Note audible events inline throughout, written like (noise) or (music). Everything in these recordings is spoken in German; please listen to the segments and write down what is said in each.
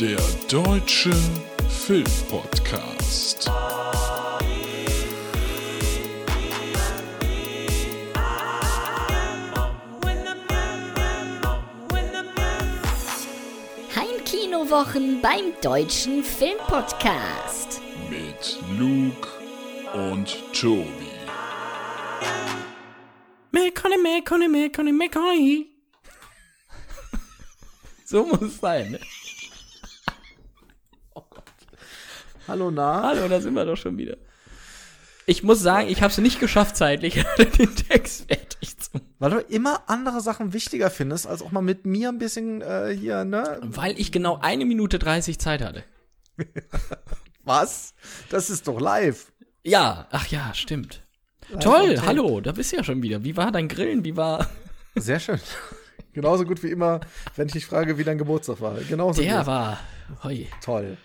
Der Deutsche Filmpodcast. Heimkinowochen beim Deutschen Filmpodcast. Mit Luke und Tobi. Mekone, Mekone, Mekone, Mekone. So muss es sein, ne? Hallo, na? Hallo, da sind wir doch schon wieder. Ich muss sagen, ich habe es nicht geschafft, zeitlich (laughs) den Text fertig zu machen. Weil du immer andere Sachen wichtiger findest, als auch mal mit mir ein bisschen äh, hier, ne? Weil ich genau eine Minute 30 Zeit hatte. (laughs) Was? Das ist doch live. Ja, ach ja, stimmt. Live Toll, hallo, da bist du ja schon wieder. Wie war dein Grillen? Wie war. (laughs) Sehr schön. Genauso gut wie immer, wenn ich dich frage, wie dein Geburtstag war. Genauso Der gut. war. Hoi. Toll.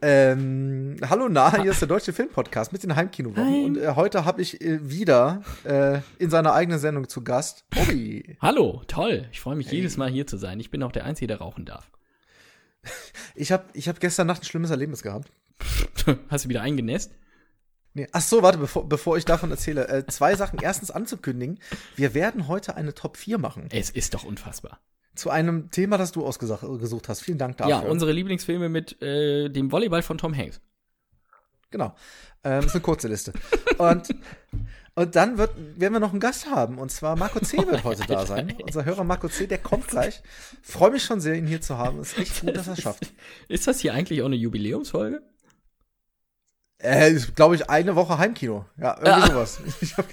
Ähm, hallo, na, hier ist der Deutsche Filmpodcast mit den Heimkinowochen. Heim. Und äh, heute habe ich äh, wieder äh, in seiner eigenen Sendung zu Gast Bobby. Hallo, toll. Ich freue mich jedes Mal hier zu sein. Ich bin auch der Einzige, der rauchen darf. Ich habe ich hab gestern Nacht ein schlimmes Erlebnis gehabt. (laughs) Hast du wieder eingenässt? Nee. Ach so, warte, bevor, bevor ich davon erzähle. Äh, zwei Sachen. Erstens anzukündigen, wir werden heute eine Top 4 machen. Es ist doch unfassbar. Zu einem Thema, das du ausgesucht hast. Vielen Dank dafür. Ja, unsere Lieblingsfilme mit äh, dem Volleyball von Tom Hanks. Genau. Ähm, ist eine kurze Liste. Und, und dann wird, werden wir noch einen Gast haben. Und zwar Marco C. wird heute da sein. (laughs) Unser Hörer Marco C., der kommt gleich. Freue mich schon sehr, ihn hier zu haben. Ist echt gut, dass er es schafft. (laughs) Ist das hier eigentlich auch eine Jubiläumsfolge? Äh, ist, glaube ich, eine Woche Heimkino. Ja, irgendwie Ja. sowas. (laughs) Ich hab,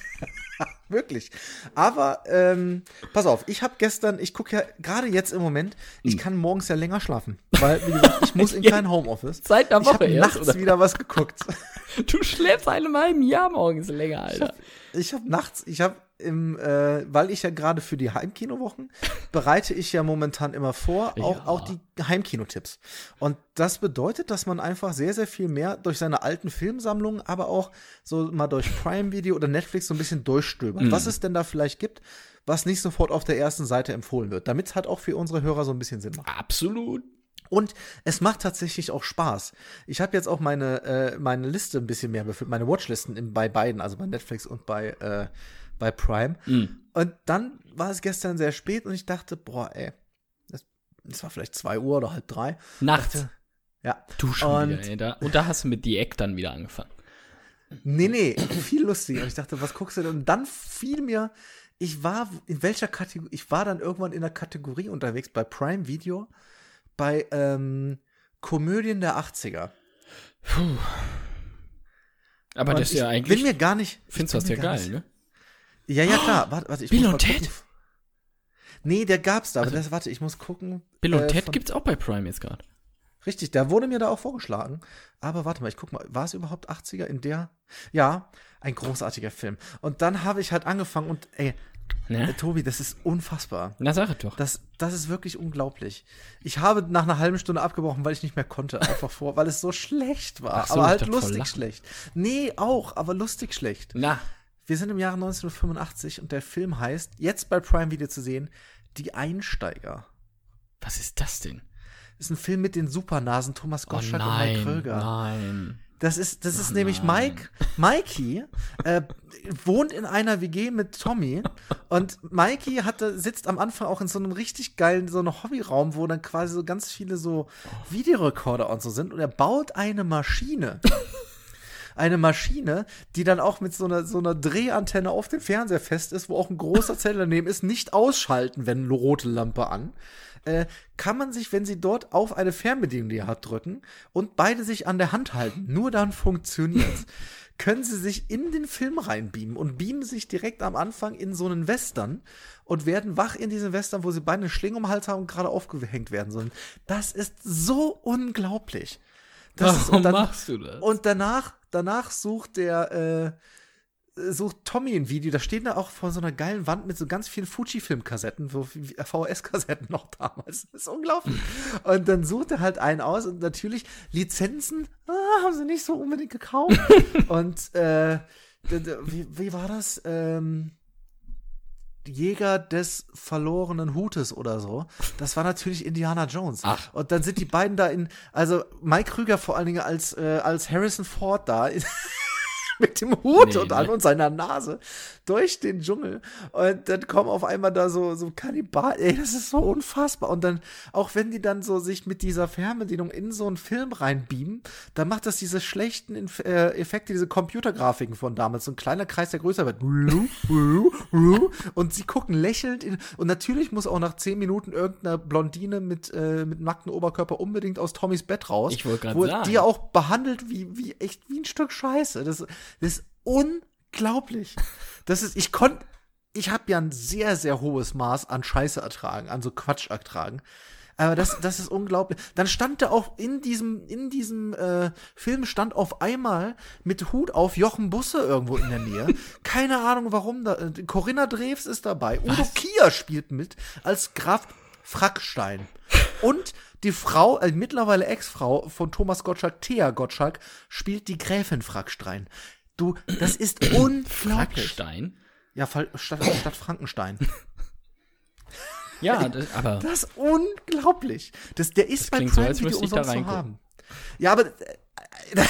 wirklich. Aber ähm, pass auf, ich habe gestern, ich gucke ja gerade jetzt im Moment, ich Hm. kann morgens ja länger schlafen. Weil, wie gesagt, ich muss (laughs) in kein Homeoffice. Seit einer Ich Woche habe erst, nachts oder? wieder was geguckt. (laughs) Du schläfst einem halben Jahr morgens länger, Alter. Ich habe nachts, ich habe im, äh, weil ich ja gerade für die Heimkinowochen bereite ich ja momentan immer vor, auch, Ja. auch die Heimkinotipps. Und das bedeutet, dass man einfach sehr, sehr viel mehr durch seine alten Filmsammlungen, aber auch so mal durch Prime Video oder Netflix so ein bisschen durchstöbert. Was es denn da vielleicht gibt, was nicht sofort auf der ersten Seite empfohlen wird, damit es halt auch für unsere Hörer so ein bisschen Sinn macht. Absolut. Und es macht tatsächlich auch Spaß. Ich habe jetzt auch meine, äh, meine Liste ein bisschen mehr befüllt, meine Watchlisten in, bei beiden, also bei Netflix und bei, äh, bei Prime. Und dann war es gestern sehr spät und ich dachte, boah, ey, das, das war vielleicht zwei Uhr oder halb drei. Nachts. Dachte, ja. Du schon und, wieder, ey. Da, und da hast du mit die Eck dann wieder angefangen. Nee, nee, viel lustiger. Und ich dachte, was guckst du denn? Und dann fiel mir, ich war in welcher Kategorie, ich war dann irgendwann in der Kategorie unterwegs bei Prime Video, bei ähm, Komödien der 80er. Aber Und das ist ich ja eigentlich. Bin mir gar nicht. findest du ich das ja geil, nicht- ne? Ja, ja, klar. Warte, warte, ich Bill muss und Ted? gucken. Nee, der gab's da, aber das, warte, ich muss gucken. Bill und äh, Ted von- gibt's auch bei Prime jetzt gerade. Richtig, der wurde mir da auch vorgeschlagen. Aber warte mal, ich guck mal, war es überhaupt 80er in der? Ja, ein großartiger Film. Und dann habe ich halt angefangen und ey, äh, Ne? Tobi, das ist unfassbar. Na, sag doch. Das, das ist wirklich unglaublich. Ich habe nach einer halben Stunde abgebrochen, weil ich nicht mehr konnte. Einfach vor, weil es so schlecht war. Ach so, aber halt lustig schlecht. Nee, auch, aber lustig schlecht. Na, Wir sind im Jahre 1985 und der Film heißt, jetzt bei Prime Video zu sehen, Die Einsteiger. was ist das denn? Das ist ein Film mit den Supernasen Thomas Oh Gottschalk und Mike nein, Kröger. nein. Das ist, das ist Oh nämlich nein. Mike. Mikey äh, wohnt in einer WG mit Tommy und Mikey hatte, sitzt am Anfang auch in so einem richtig geilen, so einem Hobbyraum, wo dann quasi so ganz viele so Videorekorder und so sind und er baut eine Maschine. Eine Maschine, die dann auch mit so einer, so einer Drehantenne auf dem Fernseher fest ist, wo auch ein großer Zell daneben ist, nicht ausschalten, wenn eine rote Lampe an. Äh, kann man sich, wenn sie dort auf eine Fernbedienung, die er hat, drücken und beide sich an der Hand halten, nur dann funktioniert's, (laughs) können sie sich in den Film reinbeamen und beamen sich direkt am Anfang in so einen Western und werden wach in diesen Western, wo sie beide eine Schlinge um den Hals haben und gerade aufgehängt werden sollen. Das ist so unglaublich. Das Warum und dann- machst du das? Und danach, danach sucht der, äh, sucht Tommy ein Video, da steht er auch vor so einer geilen Wand mit so ganz vielen Fuji-Film-Kassetten, so VHS-Kassetten (laughs) noch damals. Das ist unglaublich. Und dann sucht er halt einen aus und natürlich Lizenzen ah, haben sie nicht so unbedingt gekauft. (laughs) und äh, wie, wie war das? Ähm, Jäger des verlorenen Hutes oder so. Das war natürlich Indiana Jones. Ach. Und dann sind die beiden da in, also Mike Krüger vor allen Dingen als, äh, als Harrison Ford da. (laughs) (laughs) mit dem Hut Nee, und an nee. und seiner Nase durch den Dschungel. Und dann kommen auf einmal da so, so Kannibalen. Ey, das ist so unfassbar. Und dann, auch wenn die dann so sich mit dieser Fernbedienung in so einen Film reinbeamen, dann macht das diese schlechten Inf äh, Effekte, diese Computergrafiken von damals. So ein kleiner Kreis, der größer wird. (laughs) Und sie gucken lächelnd in, und natürlich muss auch nach zehn Minuten irgendeine Blondine mit, äh, mit nacktem Oberkörper unbedingt aus Tommys Bett raus. Ich wollte grad wo sagen. Die auch behandelt wie, wie echt wie ein Stück Scheiße. Das, das ist unglaublich. Das ist, ich konnte, ich habe ja ein sehr, sehr hohes Maß an Scheiße ertragen, an so Quatsch ertragen. Aber das, das ist unglaublich. Dann stand da auch in diesem, in diesem äh, Film stand auf einmal mit Hut auf Jochen Busse irgendwo in der Nähe. Keine Ahnung warum. Da, äh, Corinna Drews ist dabei. Udo Kier spielt mit als Graf Frackstein. Und die Frau, äh, mittlerweile Ex-Frau von Thomas Gottschalk, Thea Gottschalk, spielt die Gräfin Frackstein. Du, das (clears throat) ist unglaublich. Frackstein. Ja, statt, statt Frankenstein. Ja, (laughs) das, aber Das ist unglaublich. Das, der ist bei klingt so, Prime als Video umsonst zu haben. Ja, aber äh, (laughs)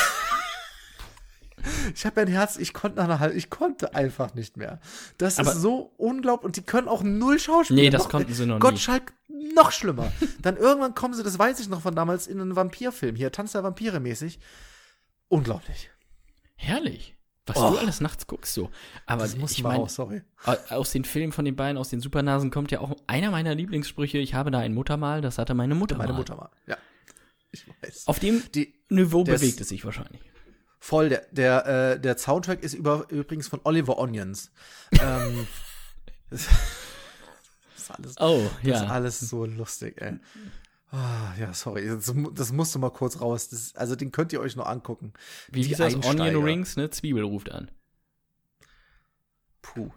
ich habe ja ein Herz, ich konnte nach einer halben, ich konnte einfach nicht mehr. Das Aber- ist so unglaublich und die können auch null Schauspieler. Nee, das konnten sie noch nie. Gottschalk noch schlimmer. Dann irgendwann kommen sie, das weiß ich noch von damals, in einen Vampirfilm hier, Tanz der Vampire mäßig. Unglaublich. herrlich. Was Oh. du alles nachts guckst so. Aber Das muss ich meine, raus, sorry. aus den Filmen von den beiden, aus den Supernasen kommt ja auch einer meiner Lieblingssprüche, ich habe da ein Muttermal, das hatte meine Mutter Meine mal. Mutter mal. Ja. Ich weiß. Auf dem Die, Niveau ist- bewegt es sich wahrscheinlich. Voll, der, der, äh, der Soundtrack ist über, übrigens von Oliver Onions. (laughs) ähm, das ist alles, Oh, das ist ja. alles so lustig, ey. Ah, ja, sorry, das, das musste mal kurz raus. Das, also den könnt ihr euch noch angucken. Wie hieß das? Onion. Rings, ne? Zwiebel ruft an. Puh.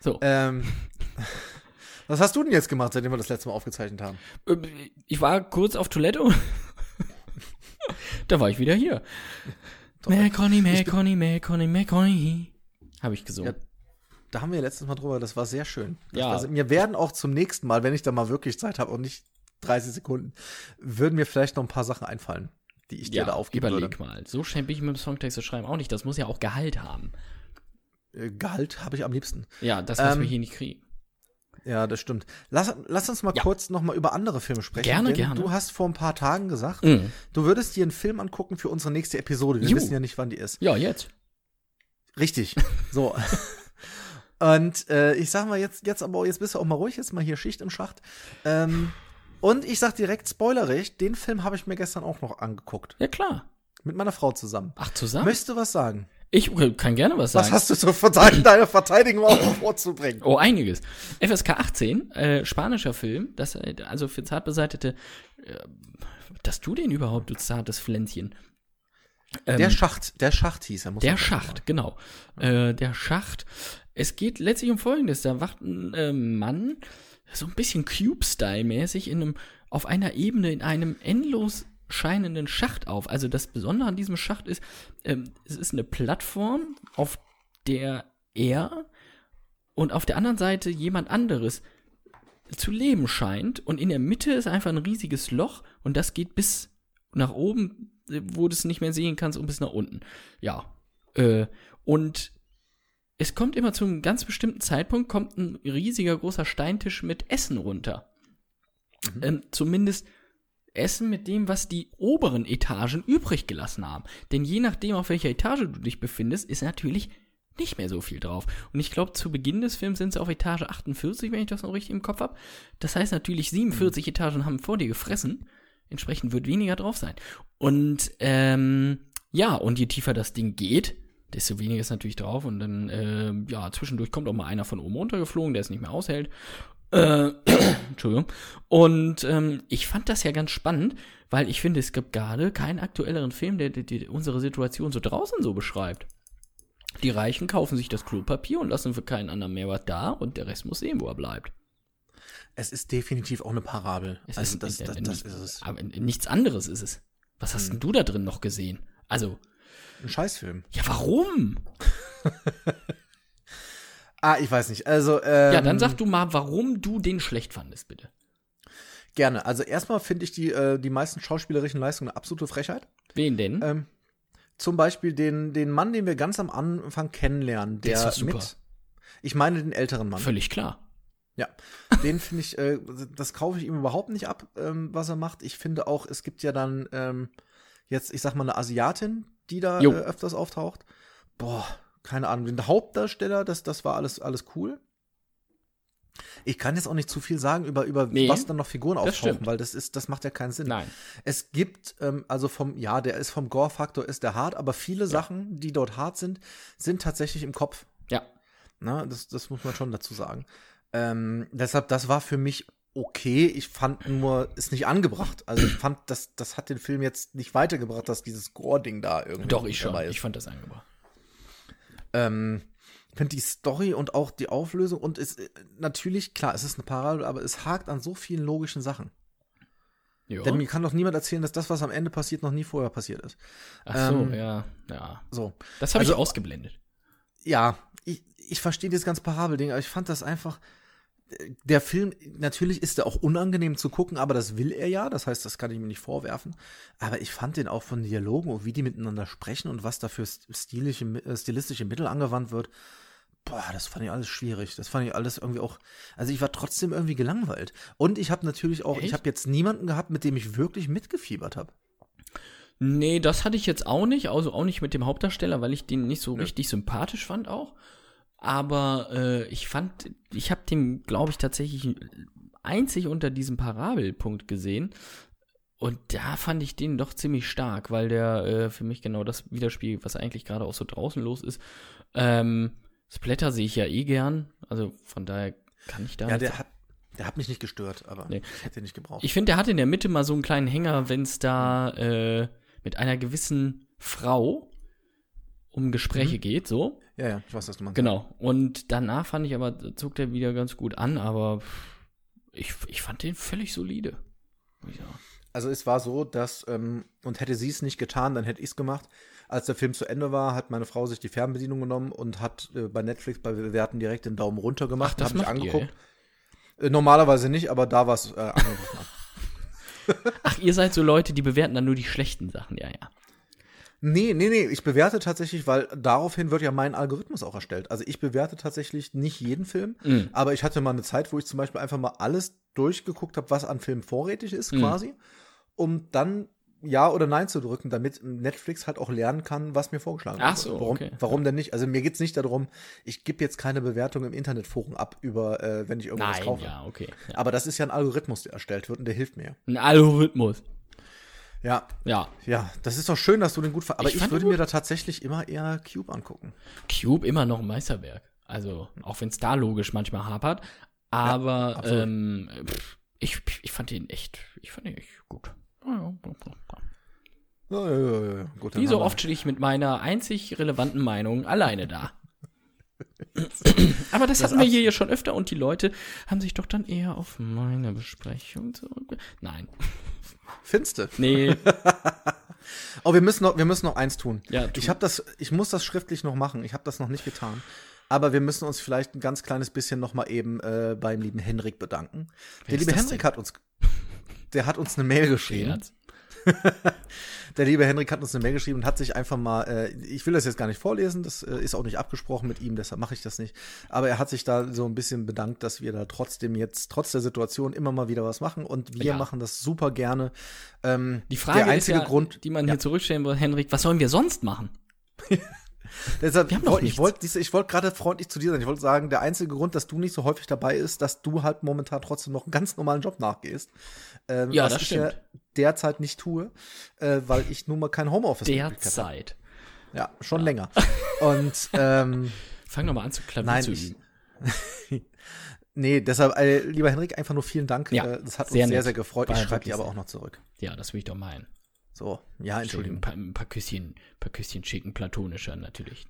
So. Ähm, (laughs) was hast du denn jetzt gemacht, seitdem wir das letzte Mal aufgezeichnet haben? Ähm, Ich war kurz auf Toilette (laughs) da war ich wieder hier. Melconi, Melconi, Melconi, Melconi. Habe ich gesungen. Ja, Da haben wir letztes Mal drüber, das war sehr schön. Das, Ja. Also, mir werden auch zum nächsten Mal, wenn ich da mal wirklich Zeit habe und nicht 30 Sekunden, würden mir vielleicht noch ein paar Sachen einfallen, die ich dir da aufgeben überleg würde. mal. So schnell bin ich mit dem Songtext zu schreiben auch nicht. Das muss ja auch Gehalt haben. Äh, Gehalt habe ich am liebsten. Ja, das müssen Ähm, wir hier nicht kriegen. Ja, das stimmt. Lass, lass uns mal Ja. kurz noch mal über andere Filme sprechen. Gerne, gerne. Du hast vor ein paar Tagen gesagt, Mhm. du würdest dir einen Film angucken für unsere nächste Episode. Wir Ju. wissen ja nicht, wann die ist. Ja, jetzt. Richtig. So. (laughs) Und äh, ich sag mal jetzt, jetzt aber jetzt bist du auch mal ruhig, jetzt mal hier Schicht im Schacht. Ähm, und ich sag direkt spoilerig, den Film habe ich mir gestern auch noch angeguckt. Ja, klar. Mit meiner Frau zusammen. Ach, zusammen? Möchtest du was sagen? Ich okay, kann gerne was sagen. Was hast du zu verteidigen, deiner Verteidigung auch vorzubringen? Oh, einiges. FSK 18, äh, spanischer Film, das, äh, also für zartbeseitete, äh, dass du den überhaupt, du zartes Pflänzchen. Ähm, der Schacht, der Schacht hieß er. Muss Der man sagen. Schacht, genau. Äh, der Schacht. Es geht letztlich um Folgendes. Da wacht ein äh, Mann so ein bisschen Cube-Style-mäßig in einem, auf einer Ebene in einem endlos scheinenden Schacht auf. Also das Besondere an diesem Schacht ist, ähm, es ist eine Plattform, auf der er und auf der anderen Seite jemand anderes zu leben scheint. Und in der Mitte ist einfach ein riesiges Loch und das geht bis nach oben, wo du es nicht mehr sehen kannst, und bis nach unten. Ja. Äh, und es kommt immer zu einem ganz bestimmten Zeitpunkt, kommt ein riesiger großer Steintisch mit Essen runter. Ähm, zumindest Essen mit dem, was die oberen Etagen übrig gelassen haben. Denn je nachdem, auf welcher Etage du dich befindest, ist natürlich nicht mehr so viel drauf. Und ich glaube, zu Beginn des Films sind sie auf Etage 48, wenn ich das noch richtig im Kopf habe. Das heißt natürlich, 47 Etagen haben vor dir gefressen. Entsprechend wird weniger drauf sein. Und ähm, ja, und je tiefer das Ding geht, desto weniger ist natürlich drauf. Und dann, äh, ja, zwischendurch kommt auch mal einer von oben runtergeflogen, der es nicht mehr aushält. Äh, (coughs) Entschuldigung. Und ähm, ich fand das ja ganz spannend, weil ich finde, es gibt gerade keinen aktuelleren Film, der, der, der unsere Situation so draußen so beschreibt. Die Reichen kaufen sich das Klopapier und lassen für keinen anderen mehr was da und der Rest muss sehen, wo er bleibt. Es ist definitiv auch eine Parabel. Es also ist, das, das, das nicht- ist es. Aber nichts anderes ist es. Was hast denn du da drin noch gesehen? Also, Ein Scheißfilm. ja, warum? (laughs) Ah, ich weiß nicht. Also, ähm, Ja, dann sag du mal, warum du den schlecht fandest, bitte. Gerne. Also erstmal finde ich die, äh, die meisten schauspielerischen Leistungen eine absolute Frechheit. Wen denn? Ähm, zum Beispiel den, den Mann, den wir ganz am Anfang kennenlernen, der, Der ist super. mit. Ich meine den älteren Mann. Völlig klar. Ja, den finde ich, äh, das kaufe ich ihm überhaupt nicht ab, ähm, was er macht. Ich finde auch, es gibt ja dann ähm, jetzt, ich sag mal, eine Asiatin, die da äh, öfters auftaucht. Boah, keine Ahnung. Den Hauptdarsteller, das, das war alles, alles cool. Ich kann jetzt auch nicht zu viel sagen über, über Nee, was dann noch Figuren das auftauchen, stimmt. weil das ist, das macht ja keinen Sinn. Nein. Es gibt, ähm, also vom, ja, der ist vom Gore-Faktor ist der hart, aber viele Sachen, die dort hart sind, sind tatsächlich im Kopf. Ja. Na, das, das muss man schon dazu sagen. Ähm, deshalb, das war für mich okay. Ich fand nur, ist nicht angebracht. Also ich fand, das, das hat den Film jetzt nicht weitergebracht, dass dieses Gore-Ding da irgendwie Doch, ich schon. ist. Ich fand das angebracht. Ähm, ich finde die Story und auch die Auflösung und es äh, natürlich, klar, es ist eine Parabel, aber es hakt an so vielen logischen Sachen. Ja. Denn mir kann doch niemand erzählen, dass das, was am Ende passiert, noch nie vorher passiert ist. Ach so, ähm, ja. Ja. So. Das habe also- ich ausgeblendet. ja, ich, ich verstehe dieses ganze Parabelding, aber ich fand das einfach. Der Film, natürlich ist er auch unangenehm zu gucken, aber das will er ja. Das heißt, das kann ich mir nicht vorwerfen. Aber ich fand den auch von Dialogen und wie die miteinander sprechen und was da für stilische, äh, stilistische Mittel angewandt wird. Boah, das fand ich alles schwierig. Das fand ich alles irgendwie auch. Also ich war trotzdem irgendwie gelangweilt. Und ich habe natürlich auch, Echt? ich habe jetzt niemanden gehabt, mit dem ich wirklich mitgefiebert habe. Nee, das hatte ich jetzt auch nicht, also auch nicht mit dem Hauptdarsteller, weil ich den nicht so richtig sympathisch fand auch. Aber äh, ich fand, ich habe den, glaube ich, tatsächlich einzig unter diesem Parabelpunkt gesehen. Und da fand ich den doch ziemlich stark, weil der äh, für mich genau das widerspiegelt, was eigentlich gerade auch so draußen los ist. Ähm, Splatter sehe ich ja eh gern, also von daher kann ich da Ja, der hat, der hat mich nicht gestört, aber Nee. ich hätte ihn nicht gebraucht. ich finde, der hat in der Mitte mal so einen kleinen Hänger, wenn es da äh, mit einer gewissen Frau um Gespräche geht, so. Ja, ja, ich weiß, was du meinst. Genau. Und danach fand ich aber, zog der wieder ganz gut an, aber ich, ich fand den völlig solide. sagen. Also es war so, dass, ähm, und hätte sie es nicht getan, dann hätte ich es gemacht. Als der Film zu Ende war, hat meine Frau sich die Fernbedienung genommen und hat äh, bei Netflix bei Bewerten direkt den Daumen runter gemacht. das hab ich macht ihr, angeguckt. Äh, normalerweise nicht, aber da war es äh. (laughs) Ach, ihr seid so Leute, die bewerten dann nur die schlechten Sachen, ja, ja. Nee, nee, nee, ich bewerte tatsächlich, weil daraufhin wird ja mein Algorithmus auch erstellt. Also ich bewerte tatsächlich nicht jeden Film, Mhm. aber ich hatte mal eine Zeit, wo ich zum Beispiel einfach mal alles durchgeguckt habe, was an Filmen vorrätig ist, Mhm. quasi, um dann Ja oder Nein zu drücken, damit Netflix halt auch lernen kann, was mir vorgeschlagen Ach wird. so, warum, okay. warum denn nicht? Also mir geht's nicht darum, ich gebe jetzt keine Bewertung im Internetforum ab über, äh, wenn ich irgendwas Nein, kaufe. ja, okay. Ja. Aber das ist ja ein Algorithmus, der erstellt wird und der hilft mir. Ein Algorithmus. Ja, Ja. ja, das ist doch schön, dass du den gut ver Aber Ich ich, würde mir da tatsächlich immer eher Cube angucken. Cube immer noch ein Meisterwerk. Also, auch wenn es da logisch manchmal hapert. Aber absolut. ähm, pff, ich, ich fand ihn echt, ich fand ihn echt gut. Ja, ja, ja, ja. Ja, ja, ja, ja. Gut, Wie so oft stehe ich mit meiner einzig relevanten Meinung alleine da. (laughs) Aber das, hatten wir hier ja schon öfter und die Leute haben sich doch dann eher auf meine Besprechung zurück. Nein. Finste. Nee. (laughs) Oh, wir müssen noch, wir müssen noch eins tun. Ja, tu. ich habe das, ich muss das schriftlich noch machen. Ich habe das noch nicht getan. Aber wir müssen uns vielleicht ein ganz kleines bisschen noch mal eben äh, beim lieben Henrik bedanken. der ist liebe das Henrik denn? hat uns, der hat uns eine Mail geschrieben. Scherz. (laughs) Der liebe Henrik hat uns eine Mail geschrieben und hat sich einfach mal, äh, ich will das jetzt gar nicht vorlesen, das äh, ist auch nicht abgesprochen mit ihm, deshalb mache ich das nicht. Aber er hat sich da so ein bisschen bedankt, dass wir da trotzdem jetzt, trotz der Situation, immer mal wieder was machen und wir Ja. machen das super gerne. Ähm, Die Frage der einzige ist ja, Grund, die man Ja. hier zurückstellen will, Henrik, was sollen wir sonst machen? (laughs) (laughs) Deshalb, Wir haben woll- ich wollte ich wollte gerade freundlich zu dir sein. Ich wollte sagen, der einzige Grund, dass du nicht so häufig dabei ist, dass du halt momentan trotzdem noch einen ganz normalen Job nachgehst. Ähm, Ja, was das ich stimmt. ja derzeit nicht tue, äh, weil ich nun mal kein Homeoffice habe. Derzeit. Ja, schon länger. (laughs) Und ähm, Fang doch mal an zu Klavier Nein, zu (laughs) üben. nee, deshalb, äh, lieber Henrik, einfach nur vielen Dank. Ja, äh, das hat sehr uns sehr, nett. sehr gefreut. War Ich schreibe dir aber auch noch zurück. Ja, das will ich doch meinen. So, ja, Ein Entschuldigung. paar, ein paar Küsschen, paar Küsschen schicken, platonischer natürlich.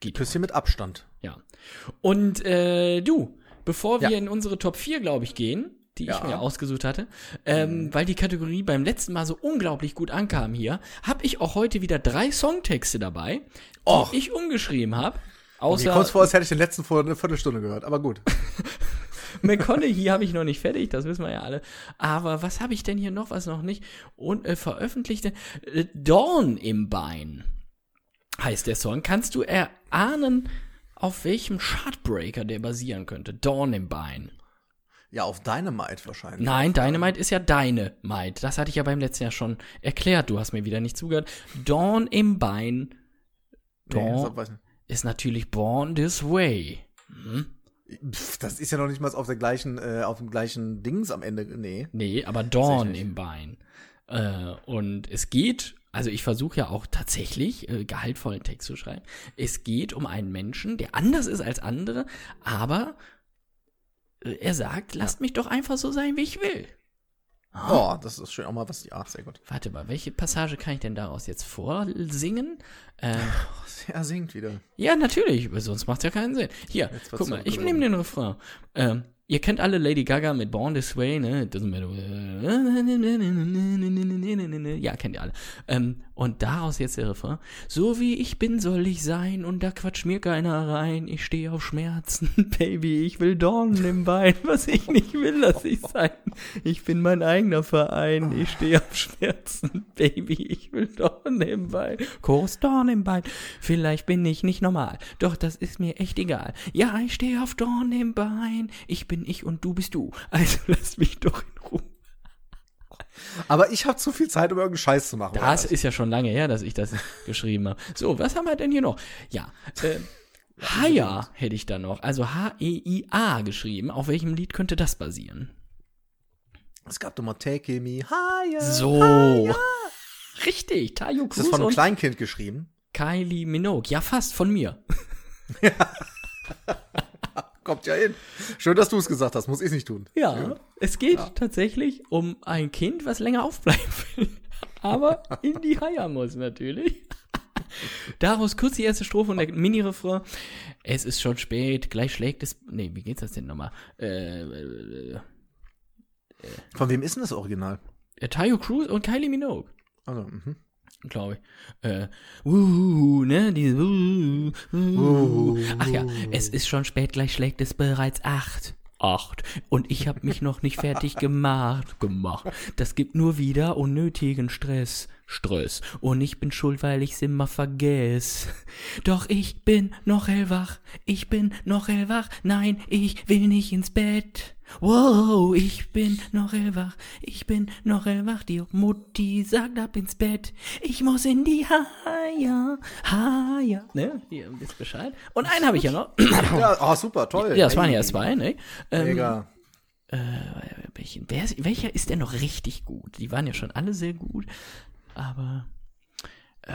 Geht. Küsschen mit Abstand. Ja. Und äh, du, bevor wir Ja. in unsere Top 4, glaube ich, gehen, die ich Ja. Mhm. mir ausgesucht hatte, ähm, weil die Kategorie beim letzten Mal so unglaublich gut ankam hier, habe ich auch heute wieder drei Songtexte dabei, die Och. ich umgeschrieben habe. Außer kommt vor, als hätte ich den letzten vor eine Viertelstunde gehört, aber gut. (laughs) McConaughey habe ich noch nicht fertig, das wissen wir ja alle. Aber was habe ich denn hier noch, was noch nicht? Und äh, veröffentlichte äh, Dawn im Bein heißt der Song. Kannst du erahnen, auf welchem Chartbreaker der basieren könnte? Dawn im Bein. Ja, auf Dynamite wahrscheinlich. Nein, Dynamite ist ja deine Might. Das hatte ich ja beim letzten Jahr schon erklärt. Du hast mir wieder nicht zugehört. Dawn im Bein. Nee, Dawn nicht. ist natürlich Born This Way. Pff, das ist ja noch nicht mal auf der gleichen, äh, auf dem gleichen Dings am Ende. Nee. Nee, aber Dawn Tatsächlich. im Bein. Äh, und es geht, also ich versuche ja auch tatsächlich äh, gehaltvollen Text zu schreiben. Es geht um einen Menschen, der anders ist als andere, aber äh, er sagt, lasst mich doch einfach so sein, wie ich will. Oh, das ist schön. Auch mal was. Ja, sehr gut. Warte mal, welche Passage kann ich denn daraus jetzt vorsingen? Äh, (laughs) Er singt wieder. ja, natürlich, sonst macht ja keinen Sinn. Hier, guck mal, ich nehme den Refrain. Ähm, ihr kennt alle Lady Gaga mit Born This Way, ne? Matter. Ja, kennt ihr alle. Ähm, und daraus jetzt der Refrain. So wie ich bin, soll ich sein und da quatscht mir keiner rein. Ich stehe auf Schmerzen, (laughs) Baby, ich will Dornen im Bein. Was ich nicht will, lass ich sein. Ich bin mein eigener Verein. Ich stehe auf Schmerzen, (laughs) Baby, ich will Dornen im Bein. Chorus Dorn im Bein. Vielleicht bin ich nicht normal, doch das ist mir echt egal. Ja, ich stehe auf Dorn im Bein. Ich bin ich und du bist du. Also lass mich doch in Ruhe. Aber ich habe zu viel Zeit, um irgendeinen Scheiß zu machen. Das ist ja schon lange her, dass ich das (laughs) geschrieben habe. So, was haben wir denn hier noch? Ja, äh, Haya hätte ich da noch. Also H-E-I-A geschrieben. Auf welchem Lied könnte das basieren? Es gab doch mal Take Me Higher. So. Richtig, Tayo Das ist Cruz von einem Kleinkind geschrieben. Kylie Minogue. Ja, fast von mir. (laughs) (laughs) Kommt ja hin. Schön, dass du es gesagt hast. Muss ich nicht tun. Ja, es geht tatsächlich um ein Kind, was länger aufbleiben will. (laughs) Aber in die Haie muss natürlich. (laughs) Daraus kurz die erste Strophe und der Mini-Refrain. Es ist schon spät, gleich schlägt es. Nee, wie geht's das denn nochmal? Äh, äh, Von wem ist denn das Original? äh, Tayo Cruz und Kylie Minogue, Also, mhm. Glaube ich. Äh, uh, ne, diese uh, uh. Ach ja, es ist schon spät, gleich schlägt es bereits acht. Acht. Und ich habe mich noch nicht fertig gemacht. Gemacht. Das gibt nur wieder unnötigen Stress. Stress. Und ich bin schuld, weil ich's immer vergess. Doch ich bin noch hellwach. Ich bin noch hellwach. Nein, ich will nicht ins Bett. Wow, ich bin noch hellwach. Ich bin noch hellwach. Die Mutti sagt ab ins Bett. Ich muss in die Haia. Haia. Ne? Ihr wisst Bescheid. Und einen habe ich ja noch. Ja, oh, super, toll. Ja, das waren ja zwei, ne? Ähm, Mega. welchen, wer welcher ist denn noch richtig gut? Die waren ja schon alle sehr gut, aber äh,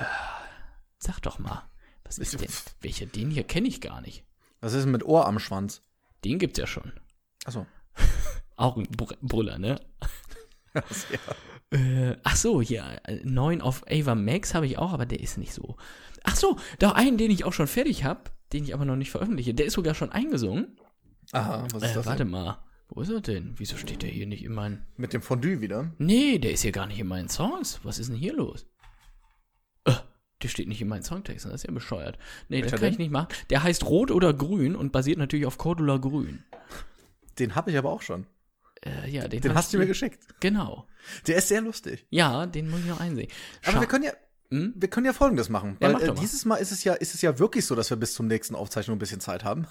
sag doch mal, was ist denn? Welcher? Den hier kenne ich gar nicht. Was ist denn mit Ohr am Schwanz? Den gibt's ja schon. Achso. Auch ein Br Brüller, ne? (laughs) Äh, ach so, hier, äh, neun auf Ava Max habe ich auch, aber der ist nicht so. Ach so, doch einen, den ich auch schon fertig habe, den ich aber noch nicht veröffentliche. Der ist sogar schon eingesungen. Aha, was ist Äh, das warte denn? mal, wo ist er denn? Wieso steht der hier nicht in meinen... Mit dem Fondue wieder? Nee, der ist hier gar nicht in meinen Songs. Was ist denn hier los? Äh, der steht nicht in meinen Songtexten, das ist ja bescheuert. Nee, das Welcher kann ich denn? nicht machen. Der heißt Rot oder Grün und basiert natürlich auf Cordula Grün. Den habe ich aber auch schon. Äh, ja, den, Den hast du mir geschickt. Genau. Der ist sehr lustig. Ja, den muss ich noch einsehen. Aber Schau- wir können ja, Hm? wir können ja Folgendes machen. Ja, Weil mach äh, dieses Mal ist es ja, ist es ja wirklich so, dass wir bis zum nächsten Aufzeichnung ein bisschen Zeit haben.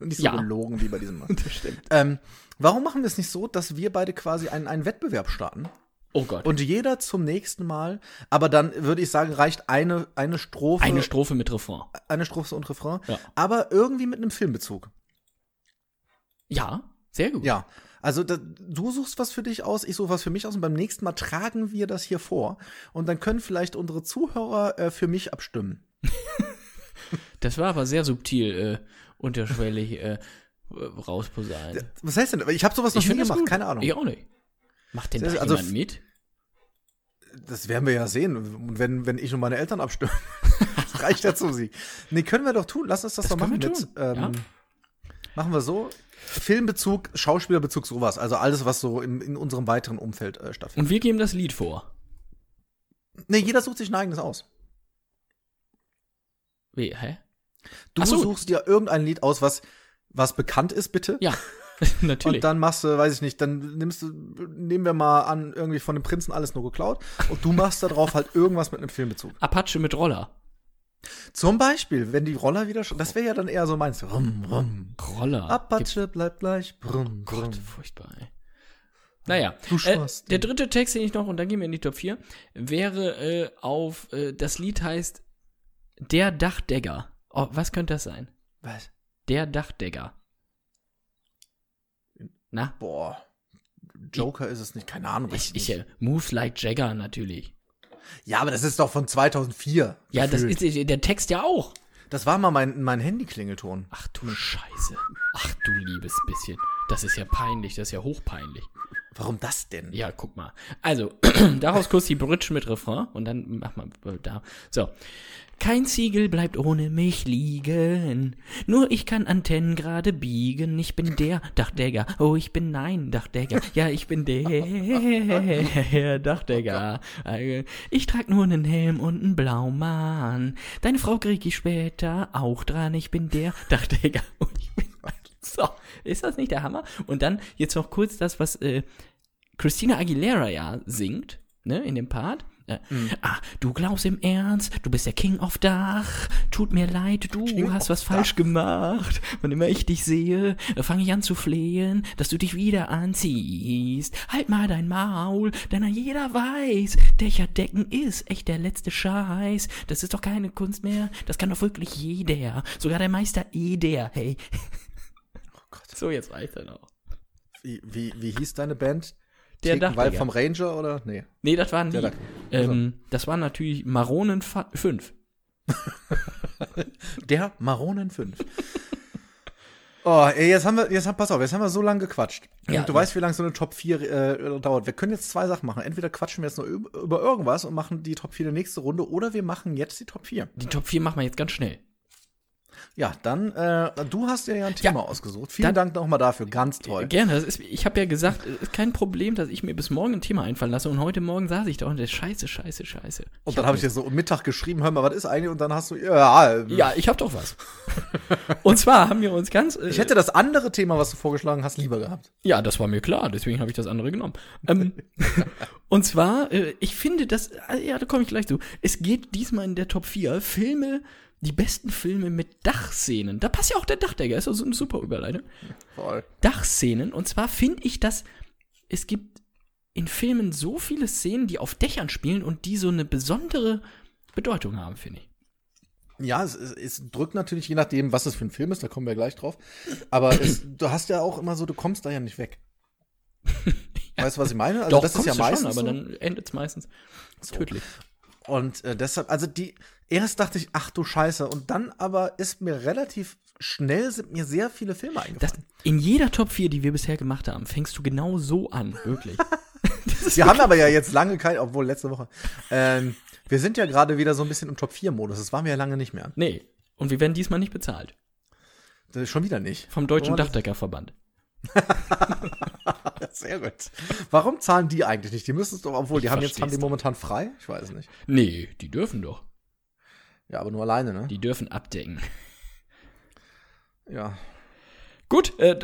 Und (laughs) nicht so Ja. gelogen wie bei diesem Mal. (laughs) Das stimmt. ähm, warum machen wir es nicht so, dass wir beide quasi einen, einen Wettbewerb starten? Oh Gott. Und jeder zum nächsten Mal, aber dann würde ich sagen, reicht eine, eine Strophe, Eine Strophe mit Refrain. eine Strophe und Refrain, Ja. aber irgendwie mit einem Filmbezug. Ja, sehr gut. Ja, also da, du suchst was für dich aus, ich suche was für mich aus und beim nächsten Mal tragen wir das hier vor und dann können vielleicht unsere Zuhörer äh, für mich abstimmen. (laughs) Das war aber sehr subtil, äh, unterschwellig äh, rausposaunen. Was heißt denn? Ich habe sowas noch nie find das gemacht, gut. keine Ahnung. Ich auch nicht. Macht denn Sehr, da also jemand mit? Das werden wir ja sehen. Und wenn, wenn ich und meine Eltern abstimmen, (laughs) das reicht ja zum Sieg. Nee, können wir doch tun. Lass uns das, Das doch machen. wir Mit, ähm, ja. Machen wir so. Filmbezug, Schauspielerbezug, sowas. Also alles, was so in, in unserem weiteren Umfeld äh, stattfindet. Und wir geben das Lied vor. Nee, jeder sucht sich ein eigenes aus. Wie, hä? Du so. suchst dir irgendein Lied aus, was, was bekannt ist, bitte. Ja, (laughs) natürlich. Und dann machst du, weiß ich nicht, dann nimmst du, nehmen wir mal an, irgendwie von dem Prinzen alles nur geklaut. Und du machst da drauf halt irgendwas mit einem Filmbezug. Apache mit Roller. Zum Beispiel, wenn die Roller wieder, sch- das wäre ja dann eher so meins. Rum, rum. Roller. Apache bleibt gleich. Brumm, brumm. Gott, furchtbar, ey. Naja, Du äh, der dritte Text, den ich noch, und dann gehen wir in die Top 4, wäre äh, auf, äh, das Lied heißt Der Dachdegger. Oh, was könnte das sein? Was? Der Dachdegger. Na? Boah. Joker ist es nicht, keine Ahnung. weiß Ich, ich, äh, Moves like Jagger natürlich. Ja, aber das ist doch von 2004. Ja, das gefühlt. ist der Text ja auch. Das war mal mein, mein Handy-Klingelton. Ach du Scheiße. Ach du liebes bisschen. Das ist ja peinlich, das ist ja hochpeinlich. Warum das denn? Ja, guck mal. Also, (clears throat) daraus kurz die Bridge mit Refrain und dann mach mal äh, da. So. Kein Ziegel bleibt ohne mich liegen. Nur ich kann Antennen gerade biegen. Ich bin der Dachdegger. Oh, ich bin nein Dachdegger. Ja, ich bin der (laughs) Dachdegger. Äh, Ich trag nur einen Helm und einen Blaumann. Deine Frau krieg ich später auch dran. Ich bin der Dachdegger. Oh, (laughs) ich bin so, ist das nicht der Hammer? Und dann jetzt noch kurz das, was äh, Christina Aguilera ja singt, ne, in dem Part. Äh, Ah, du glaubst im Ernst, du bist der King of Dach. Tut mir leid, du King hast was falsch gemacht. Wann immer ich dich sehe, fange ich an zu flehen, dass du dich wieder anziehst. Halt mal dein Maul, denn jeder weiß, Dächerdecken ist echt der letzte Scheiß. Das ist doch keine Kunst mehr, das kann doch wirklich jeder. Sogar der Meister Eder, hey. So, jetzt reicht er noch. Wie, wie, wie hieß deine Band? Der Thekenwald Dachdegger. vom Ranger oder? Nee. Nee, das waren die. Ähm, das waren natürlich Maronen 5. (laughs) Der Maronen 5. Oh, ey, jetzt haben wir, jetzt haben, pass auf, jetzt haben wir so lange gequatscht. Ja, du ja. weißt, wie lange so eine Top 4 äh, dauert. Wir können jetzt zwei Sachen machen. Entweder quatschen wir jetzt nur über, über irgendwas und machen die Top 4 der nächste Runde oder wir machen jetzt die Top 4. Die Top 4 machen wir jetzt ganz schnell. Ja, dann, äh, du hast dir ja ein Thema ausgesucht. Vielen dann- Dank nochmal dafür. Ganz toll. Gerne. Das ist, ich habe ja gesagt, es ist kein Problem, dass ich mir bis morgen ein Thema einfallen lasse. Und heute Morgen saß ich da und das scheiße, scheiße, scheiße. Und dann habe ich dir so um Mittag geschrieben, hör mal, was ist eigentlich? Und dann hast du, ja, äh, Ja, ich habe doch was. und zwar haben wir uns ganz. Äh, ich hätte das andere Thema, was du vorgeschlagen hast, lieber gehabt. Ja, das war mir klar, deswegen habe ich das andere genommen. Ähm, (laughs) und zwar, äh, ich finde, das, äh, ja, da komme ich gleich zu. Es geht diesmal in der Top 4 Filme, die besten Filme mit Dachszenen. Da passt ja auch der Dachdecker, ist also eine super Überleitung. Voll. Dachszenen. Und zwar finde ich, dass es gibt in Filmen so viele Szenen, die auf Dächern spielen und die so eine besondere Bedeutung haben, finde ich. Ja, es, es, es drückt natürlich, je nachdem, was es für ein Film ist, da kommen wir gleich drauf. Aber es, du hast ja auch immer so, du kommst da ja nicht weg. (laughs) Weißt du, was ich meine? Also Doch, das ist ja meistens schon, aber so. dann endet es meistens tödlich. Und äh, deshalb, also die, erst dachte ich, ach du Scheiße. Und dann aber ist mir relativ schnell, sind mir sehr viele Filme Das, eingefallen. in jeder Top 4, die wir bisher gemacht haben, fängst du genau so an, wirklich. (laughs) Wir haben aber ja jetzt lange kein, obwohl letzte Woche. Ähm, wir sind ja gerade wieder so ein bisschen im Top 4-Modus. Das waren wir ja lange nicht mehr. Nee. Und wir werden diesmal nicht bezahlt. Das ist schon wieder nicht. Vom Deutschen das- Dachdeckerverband. (laughs) Sehr gut. Warum zahlen die eigentlich nicht? Die müssen es doch, obwohl, die Ich haben jetzt, haben die momentan frei? Ich weiß es nicht. Nee, die dürfen doch. Ja, aber nur alleine, ne? Die dürfen abdecken. Ja. Gut, äh,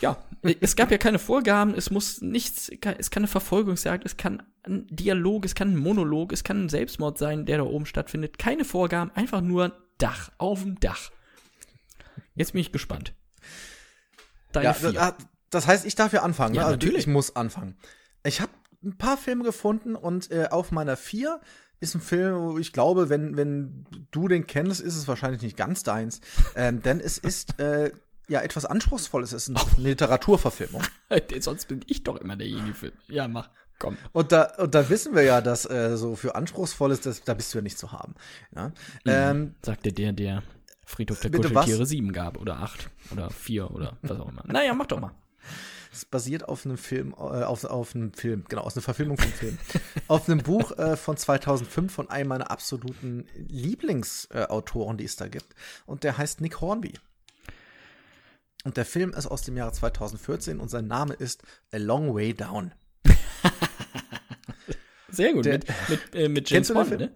ja, es gab ja keine Vorgaben, es muss nichts, es kann eine Verfolgungsjagd, es kann ein Dialog, es kann ein Monolog, es kann ein Selbstmord sein, der da oben stattfindet. Keine Vorgaben, einfach nur Dach, auf dem Dach. Jetzt bin ich gespannt. Deine Ja, vier. das, das heißt, ich darf ja anfangen. Ja, ne? Also natürlich. Ich muss anfangen. Ich habe ein paar Filme gefunden und äh, auf meiner vier ist ein Film, wo ich glaube, wenn, wenn du den kennst, ist es wahrscheinlich nicht ganz deins. Ähm, denn es ist äh, ja etwas Anspruchsvolles. Es ist eine (laughs) Literaturverfilmung. (laughs) Sonst bin ich doch immer derjenige für. Ja, mach, komm. Und da, und da wissen wir ja, dass äh, so für Anspruchsvolles, das, da bist du ja nicht zu haben. Ja? Ähm, Sagte der, der Friedhof der Kuscheltiere sieben gab oder acht oder vier oder was auch immer. Naja, mach doch mal. Es basiert auf einem Film, äh, auf, auf einem Film, genau, aus einer Verfilmung vom Film. auf einem Buch äh, von 2005 von einem meiner absoluten Lieblingsautoren, die es da gibt. Und der heißt Nick Hornby. Und der Film ist aus dem Jahre 2014 und sein Name ist A Long Way Down. Sehr gut. Der- mit mit, äh, mit James Bond, ne?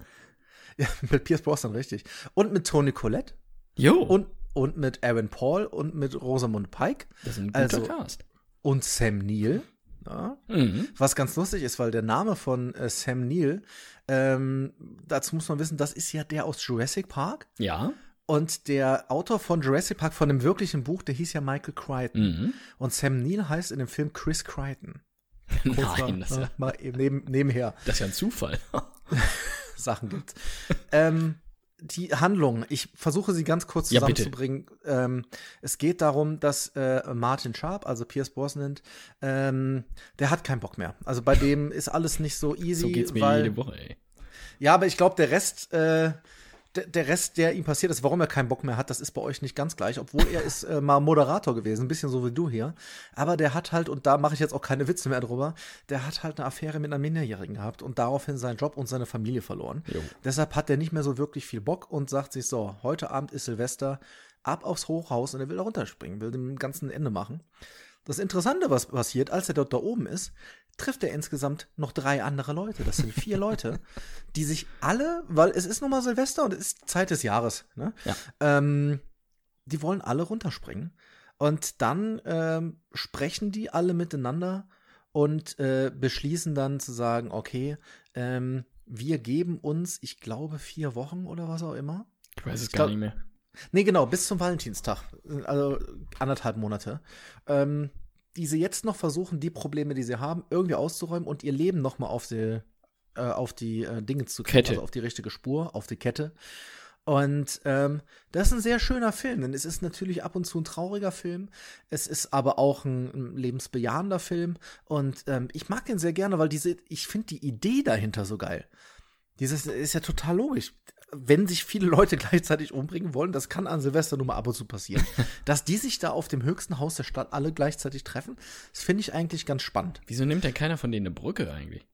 Ja, mit Pierce Brosnan, richtig. Und mit Toni Collette. Jo, Und, und mit Aaron Paul und mit Rosamund Pike das ist ein guter also- Cast. und Sam Neill. Ja. Mhm. Was ganz lustig ist, weil der Name von äh, Sam Neill, ähm, dazu muss man wissen, das ist ja der aus Jurassic Park. Ja. Und der Autor von Jurassic Park, von dem wirklichen Buch, der hieß ja Michael Crichton. Mhm. Und Sam Neill heißt in dem Film Chris Crichton. (laughs) Kurz Nein, mal, das ist, ja, mal eben neben, nebenher das ist ja ein Zufall. (laughs) Sachen gibt. ähm, die Handlung, ich versuche sie ganz kurz Ja, zusammenzubringen. ähm, es geht darum, dass äh, Martin Sharp, also Pierce Brosnan, ähm, der hat keinen Bock mehr. Also bei dem ist alles nicht so easy, So geht's mir weil jede Woche, ey. ja, aber ich glaube, der Rest, äh, der, Rest, der ihm passiert ist, warum er keinen Bock mehr hat, das ist bei euch nicht ganz gleich, obwohl er ist äh, mal Moderator gewesen, ein bisschen so wie du hier. Aber der hat halt, und da mache ich jetzt auch keine Witze mehr drüber, der hat halt eine Affäre mit einer Minderjährigen gehabt und daraufhin seinen Job und seine Familie verloren. Jo. Deshalb hat er nicht mehr so wirklich viel Bock und sagt sich so, heute Abend ist Silvester, ab aufs Hochhaus und er will da runterspringen, will dem ganzen Ende machen. Das Interessante, was passiert, als er dort da oben ist, trifft er insgesamt noch drei andere Leute. Das sind vier (laughs) Leute, die sich alle, weil es ist nun mal Silvester und es ist Zeit des Jahres, ne? Ja. Ähm, die wollen alle runterspringen. Und dann ähm, sprechen die alle miteinander und äh, beschließen dann zu sagen, okay, ähm, wir geben uns, ich glaube, vier Wochen oder was auch immer. Ich weiß es Ich gar glaub- nicht mehr. Nee, genau, bis zum Valentinstag. Also anderthalb Monate. Ähm, die sie jetzt noch versuchen, die Probleme, die sie haben, irgendwie auszuräumen und ihr Leben noch mal auf die, äh, auf die äh, Dinge zu kriegen, Kette. also auf die richtige Spur, auf die Kette. Und ähm, das ist ein sehr schöner Film, denn es ist natürlich ab und zu ein trauriger Film. Es ist aber auch ein, ein lebensbejahender Film. Und ähm, ich mag den sehr gerne, weil diese, ich finde die Idee dahinter so geil. Dieses ist ja total logisch. Wenn sich viele Leute (laughs) gleichzeitig umbringen wollen, das kann an Silvester nur mal ab und zu passieren, (laughs) dass die sich da auf dem höchsten Haus der Stadt alle gleichzeitig treffen, das finde ich eigentlich ganz spannend. Wieso nimmt denn keiner von denen eine Brücke eigentlich?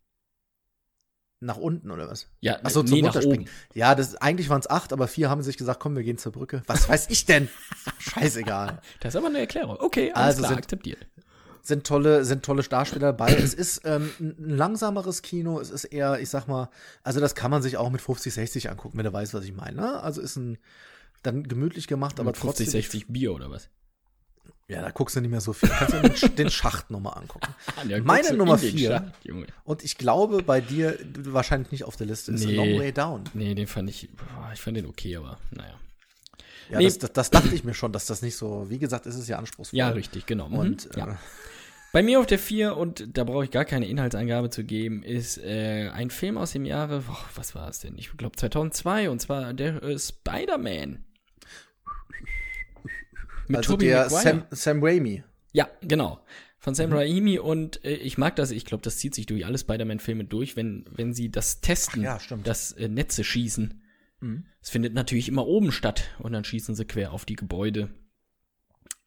Nach unten oder was? Ja, Ach so, nee, zum nach Runterspringen. oben. Ja, das, eigentlich waren es acht, aber vier haben sich gesagt, komm, wir gehen zur Brücke. Was weiß ich denn? (laughs) Scheißegal. Das ist aber eine Erklärung. Okay, alles Also klar, sind- akzeptiert. Sind tolle, sind tolle Darsteller dabei. es ist ähm, ein langsameres Kino. Es ist eher, ich sag mal, also das kann man sich auch mit 50, 60 angucken, wenn er weiß, was ich meine. Ne? Also ist ein dann gemütlich gemacht, aber Mit 50, trotzdem. 60 Bier oder was? Ja, da guckst du nicht mehr so viel. Kannst du den, Sch- den Schacht nochmal angucken. (laughs) Ja, Meine du Nummer in den vier. Schacht, Junge. Und ich glaube, bei dir du wahrscheinlich nicht auf der Liste ist Nee. A Long Way Down. Nee, den fand ich, boah, ich fand den okay, aber naja. Ja, Nee. das, das, das dachte ich mir schon, dass das nicht so, wie gesagt, es ist ja anspruchsvoll. Ja, richtig, genau. Mhm. Und ja. äh, Bei mir auf der 4, und da brauche ich gar keine Inhaltsangabe zu geben, ist äh, ein Film aus dem Jahre, boah, was war es denn? Ich glaube 2002, und zwar der äh, Spider-Man. Mit also Tobey der. Sam, Sam Raimi. Ja, genau. Von Sam Mhm. Raimi und äh, ich mag das, ich glaube, das zieht sich durch alle Spider-Man-Filme durch, wenn, wenn sie das testen, ja, das äh, Netze schießen. Mhm. Es findet natürlich immer oben statt und dann schießen sie quer auf die Gebäude.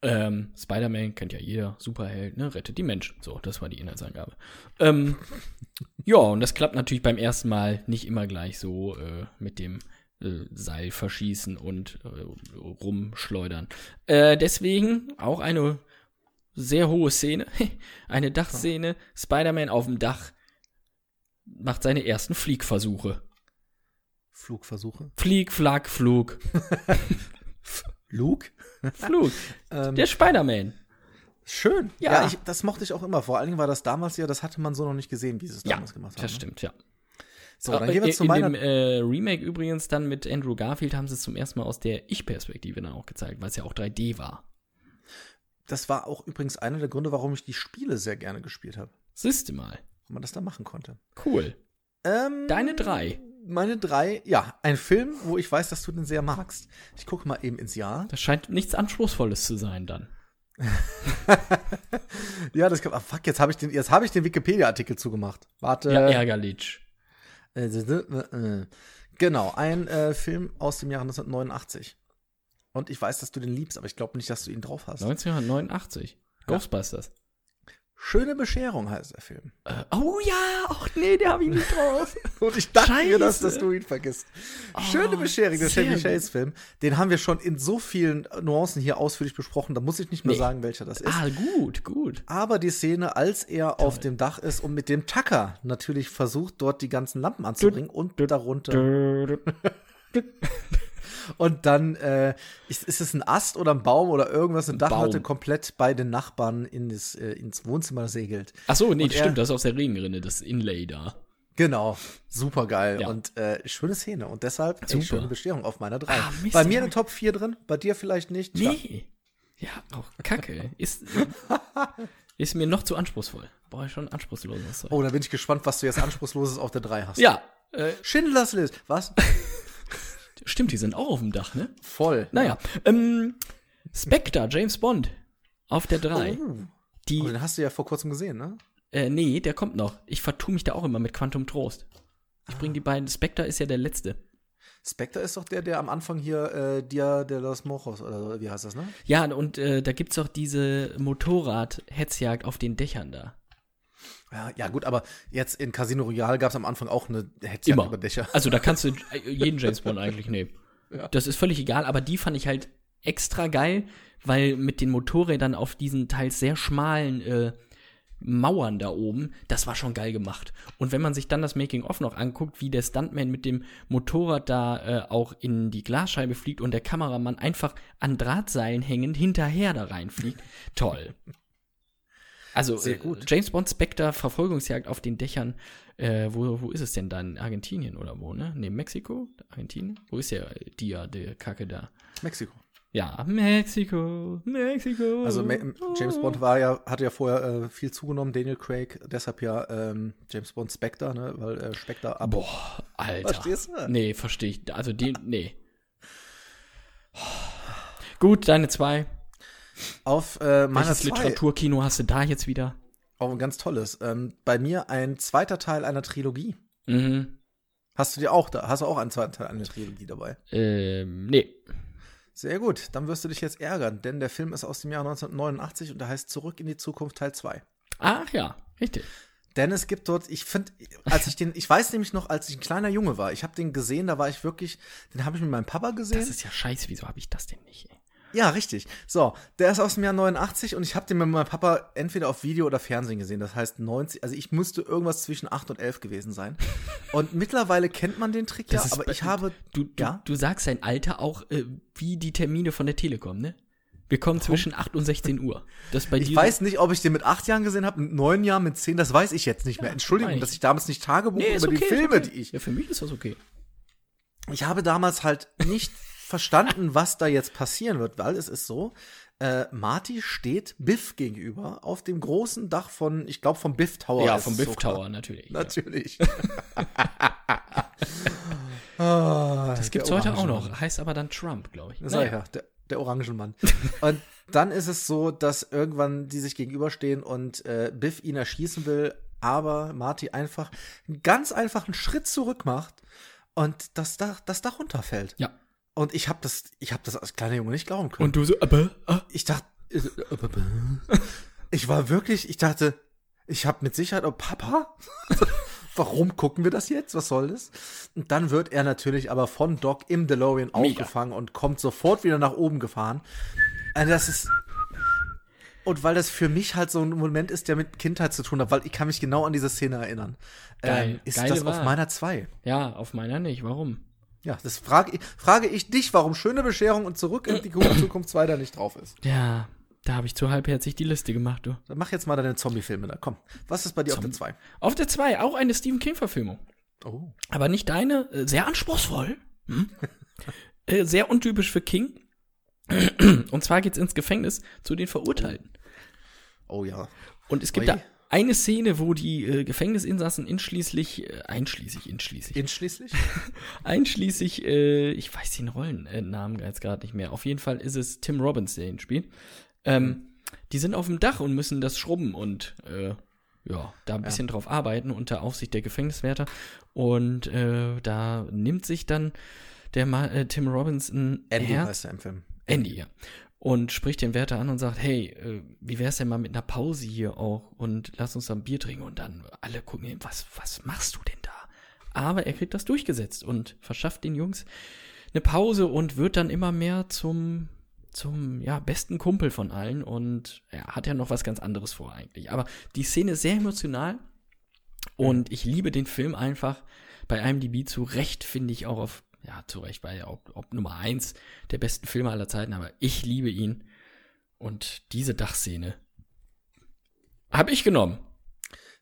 Ähm, Spider-Man kennt ja jeder, Superheld, ne, rettet die Menschen. So, das war die Inhaltsangabe. Ähm, (laughs) ja, und das klappt natürlich beim ersten Mal nicht immer gleich so äh, mit dem äh, Seil verschießen und äh, rumschleudern. Äh, deswegen auch eine sehr hohe Szene, (laughs) eine Dachszene. Spider-Man auf dem Dach macht seine ersten Fliegversuche. Flugversuche. Flieg, Flag, Flug. (laughs) Luke? Flug. (laughs) Ähm, Der Spider-Man. Schön. Ja. Ja, ich, das mochte ich auch immer. Vor allen Dingen war das damals ja, das hatte man so noch nicht gesehen, wie sie es Ja, damals gemacht haben. das ne? stimmt, ja. So, dann Äh, gehen wir in, zu in meiner. dem äh, Remake übrigens dann mit Andrew Garfield haben sie es zum ersten Mal aus der Ich-Perspektive dann auch gezeigt, weil es ja auch 3D war. das war auch übrigens einer der Gründe, warum ich die Spiele sehr gerne gespielt habe. Siehste mal. Weil man das da machen konnte. Cool. Ähm, Deine drei. Meine drei, ja, ein Film, wo ich weiß, dass du den sehr magst. Ich gucke mal eben ins Jahr. Das scheint nichts Anspruchsvolles zu sein dann. (laughs) Ja, das kann. Ah, fuck, jetzt habe ich den, jetzt habe ich den Wikipedia-Artikel zugemacht. Warte. Ja, ärgerlich. Äh, äh, äh. Genau, ein äh, Film aus dem Jahre 1989. Und ich weiß, dass du den liebst, aber ich glaube nicht, dass du ihn drauf hast. 1989. Ghostbusters. Schöne Bescherung heißt der Film. Äh, oh ja, ach nee, der habe ich nicht drauf. (laughs) Und ich dachte mir, dass, Scheiße. dass du ihn vergisst. Schöne Bescherung, der Chevy. Chase Film. Den haben wir schon in so vielen Nuancen hier ausführlich besprochen. Da muss ich nicht mehr Nee. sagen, welcher das ist. ah, gut, gut. Aber die Szene, als er auf dem Dach ist und mit dem Tacker natürlich versucht, dort die ganzen Lampen anzubringen und darunter. (laughs) Und dann äh, ist, ist es ein Ast oder ein Baum oder irgendwas, eine Dachmatte Baum. komplett bei den Nachbarn in das, äh, ins Wohnzimmer segelt. Ach so, nee, er- stimmt, das ist aus der Regenrinne, das Inlay da. Genau, super geil Ja. und äh, schöne Szene und deshalb Super. schöne Bestehung auf meiner 3. Ah, bei mir eine Top 4 drin, bei dir vielleicht nicht. Nee. Ja, auch Kacke. Ist, (laughs) ist mir noch zu anspruchsvoll. Brauche ich schon anspruchsloses Zeug. Oh, da bin ich gespannt, was du jetzt anspruchsloses auf der 3 hast. Ja, äh, Schindlers List. Was? (laughs) stimmt, die sind auch auf dem Dach, ne? Voll. Naja, ähm, Spectre, James Bond, auf der 3. Oh. Die, Oh, den hast du ja vor kurzem gesehen, ne? äh, nee, der kommt noch. Ich vertue mich da auch immer mit Quantum Trost. Ich bringe die beiden, Spectre ist ja der letzte. Spectre ist doch der, der am Anfang hier äh, Dia de los Mojos oder wie heißt das, ne? Ja, und äh, da gibt's auch diese Motorrad-Hetzjagd auf den Dächern da. Ja, ja, gut, aber jetzt in Casino Royale gab es am Anfang auch eine Immer. über Dächer. Also da kannst du (laughs) jeden James Bond eigentlich nehmen. Das ist völlig egal, aber die fand ich halt extra geil, weil mit den Motorrädern auf diesen teils sehr schmalen äh, Mauern da oben, das war schon geil gemacht. Und wenn man sich dann das Making-of noch anguckt, wie der Stuntman mit dem Motorrad da äh, auch in die Glasscheibe fliegt und der Kameramann einfach an Drahtseilen hängend hinterher da reinfliegt, toll. Also Sehr äh, gut. James Bond Spectre Verfolgungsjagd auf den Dächern. Äh, wo, wo ist es denn dann? Argentinien oder wo, ne? Ne, Mexiko? Argentinien? Wo ist der Dia, der Kacke da? Mexiko. Ja, Mexiko, Mexiko. Also Ma James Bond war ja, hatte ja vorher äh, viel zugenommen, Daniel Craig, deshalb ja ähm, James Bond Spectre, ne? Weil äh, Spectre ab. Boah, Alter. Verstehst du? Nee, verstehe ich. Also den, nee. Gut, deine zwei. Auf äh, meiner Welches Literaturkino hast du da jetzt wieder? auch ein ganz tolles. Ähm, bei mir ein zweiter Teil einer Trilogie. Mhm. Hast du dir auch da? Hast du auch einen zweiten Teil einer Trilogie dabei? Ähm, nee. Sehr gut, dann wirst du dich jetzt ärgern, denn der Film ist aus dem Jahr 1989 und der heißt Zurück in die Zukunft Teil 2. Ach ja, richtig. Denn es gibt dort, ich finde, als ich den, ich weiß nämlich noch, als ich ein kleiner Junge war, ich habe den gesehen, da war ich wirklich, den habe ich mit meinem Papa gesehen. Das ist ja scheiße, wieso habe ich das denn nicht? Ey? Ja, richtig. So, der ist aus dem Jahr 89 und ich habe den mit meinem Papa entweder auf Video oder Fernsehen gesehen. Das heißt 90, also ich musste irgendwas zwischen 8 und 11 gewesen sein. Und mittlerweile kennt man den Trick ja, Das ist aber ich habe, Du, du, Ja? du sagst dein Alter auch äh, wie die Termine von der Telekom, ne? Wir kommen zwischen 8 und 16 Uhr. Das bei ich weiß nicht, ob ich den mit 8 Jahren gesehen habe, mit 9 Jahren, mit 10, das weiß ich jetzt nicht mehr. Entschuldigung, meine ich. dass ich damals nicht Tagebuch Nee, über die okay, ist Filme, okay. die ich Ja, für mich ist das okay. ich habe damals halt nicht (laughs) verstanden, was da jetzt passieren wird, weil es ist so, äh, Marty steht Biff gegenüber auf dem großen Dach von, ich glaube, vom Biff Tower. ja, vom Biff. Tower natürlich. Ja. Natürlich. (laughs) Ah, Das gibt's heute auch noch. Heißt aber dann Trump, glaube ich. Ich ja, der, der Orangenmann. und dann ist es so, dass irgendwann die sich gegenüberstehen und äh, Biff ihn erschießen will, aber Marty einfach einen ganz einfachen Schritt zurück macht und das Dach, das Dach runterfällt. Ja. Und ich habe das, ich habe das als kleiner Junge nicht glauben können. Und du so, aber, ah, ich dachte, äh, ich war wirklich, ich dachte, ich habe mit Sicherheit, oh Papa, (laughs) warum gucken wir das jetzt? Was soll das? Und dann wird er natürlich aber von Doc im DeLorean Mega. aufgefangen und kommt sofort wieder nach oben gefahren. Also das ist und weil das für mich halt so ein Moment ist, der mit Kindheit zu tun hat, weil ich kann mich genau an diese Szene erinnern. Geil. Ähm, ist Geile das auf Wahl. meiner zwei? ja, auf meiner nicht. Warum? Ja, das frage ich, frage ich dich, warum schöne Bescherung und zurück in die Zukunft 2 da nicht drauf ist. Ja, da habe ich zu halbherzig die Liste gemacht, du. Dann mach jetzt mal deine Zombie-Filme da. Komm, was ist bei dir auf der Zombie- 2? Auf der 2 auch eine Stephen King-Verfilmung. Oh. Aber nicht deine, äh, sehr anspruchsvoll. Hm? (laughs) äh, sehr untypisch für King. Und zwar geht's ins Gefängnis zu den Verurteilten. Oh ja. Und es gibt Ui. da eine Szene, wo die äh, Gefängnisinsassen einschließlich, äh, einschließlich, einschließlich, Inschließlich? (laughs) einschließlich, äh, ich weiß den Rollennamen jetzt gerade nicht mehr. Auf jeden Fall ist es Tim Robbins, der ihn spielt. Ähm, die sind auf dem Dach und müssen das schrubben und äh, ja, da ein bisschen drauf arbeiten unter Aufsicht der Gefängniswärter. Und äh, da nimmt sich dann der Ma äh, Tim Robbins ein Andy Herz. heißt er im Film. Andy, ja. Und spricht den Wärter an und sagt, hey, äh, wie wär's denn mal mit einer Pause hier auch und lass uns dann Bier trinken und dann alle gucken, was, was machst du denn da? Aber er kriegt das durchgesetzt und verschafft den Jungs eine Pause und wird dann immer mehr zum, zum, ja, besten Kumpel von allen und er hat ja noch was ganz anderes vor eigentlich. Aber die Szene ist sehr emotional und ich liebe den Film einfach bei IMDb zu Recht, finde ich auch auf ja, zu Recht war ja ob, ob Nummer eins der besten Filme aller Zeiten, aber ich liebe ihn. Und diese Dachszene habe ich genommen.